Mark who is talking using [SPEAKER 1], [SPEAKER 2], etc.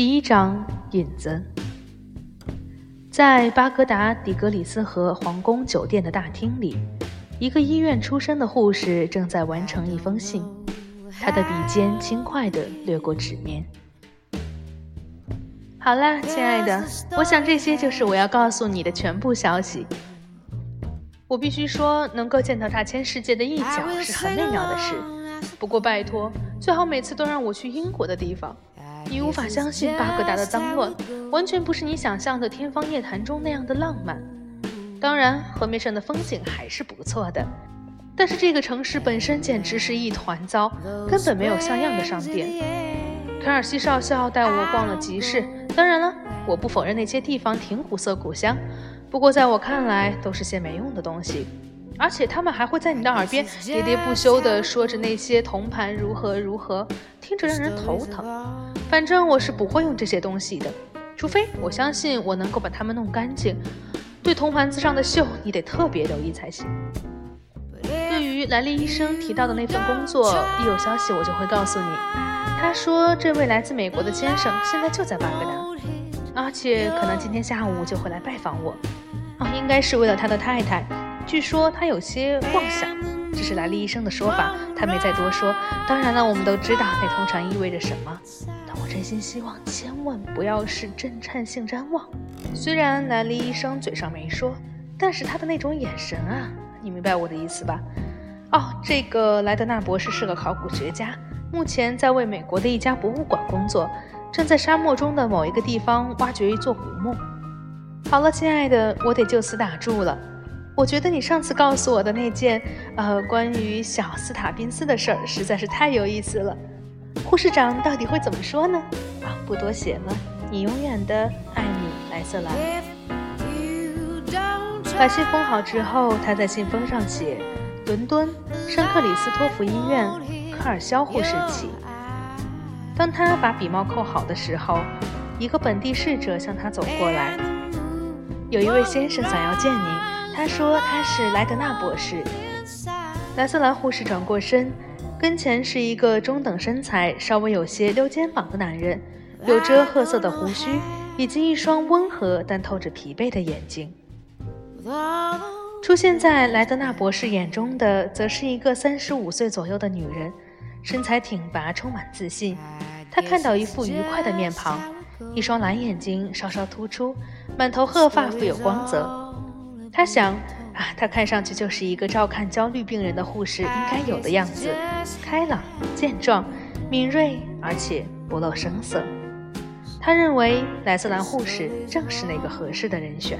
[SPEAKER 1] 第一章引子，在巴格达底格里斯河皇宫酒店的大厅里，一个医院出身的护士正在完成一封信，她的笔尖轻快地掠过纸面。好了，亲爱的，我想这些就是我要告诉你的全部消息。我必须说，能够见到他牵世界的一角是很美妙的事。不过拜托，最好每次都让我去英国的地方。你无法相信巴格达的脏乱，完全不是你想象的天方夜谭中那样的浪漫。当然，河面上的风景还是不错的，但是这个城市本身简直是一团糟，根本没有像样的商店。卡尔西少校带我逛了集市，当然了，我不否认那些地方挺古色古香，不过在我看来都是些没用的东西。而且他们还会在你的耳边喋喋不休地说着那些铜盘如何如何，听着让人头疼。反正我是不会用这些东西的，除非我相信我能够把它们弄干净。对铜盘子上的锈，你得特别留意才行。对于兰利医生提到的那份工作，一有消息我就会告诉你。他说，这位来自美国的先生现在就在巴格达，而且可能今天下午就会来拜访我。哦，应该是为了他的太太。据说他有些妄想，这是莱利医生的说法，他没再多说。当然了，我们都知道那通常意味着什么。但我真心希望千万不要是震颤性谵妄。虽然莱利医生嘴上没说，但是他的那种眼神啊，你明白我的意思吧？哦，这个莱德纳博士是个考古学家，目前在为美国的一家博物馆工作，正在沙漠中的某一个地方挖掘一座古墓。好了，亲爱的，我得就此打住了。我觉得你上次告诉我的那件，呃，关于小斯塔宾斯的事儿实在是太有意思了。护士长到底会怎么说呢？啊，不多写了。你永远的爱你，莱瑟兰。把信封好之后，他在信封上写：伦敦圣克里斯托弗医院科尔肖护士起。当他把笔帽扣好的时候，一个本地侍者向他走过来。有一位先生想要见您。他说他是莱德纳博士。莱瑟兰护士转过身，跟前是一个中等身材、稍微有些溜肩膀的男人，有着褐色的胡须，以及一双温和但透着疲惫的眼睛。出现在莱德纳博士眼中的，则是一个三十五岁左右的女人，身材挺拔，充满自信。他看到一副愉快的面庞，一双蓝眼睛稍稍突出，满头褐发富有光泽。他想啊，他看上去就是一个照看焦虑病人的护士应该有的样子，开朗、健壮、敏锐，而且不露声色。他认为莱斯兰护士正是那个合适的人选。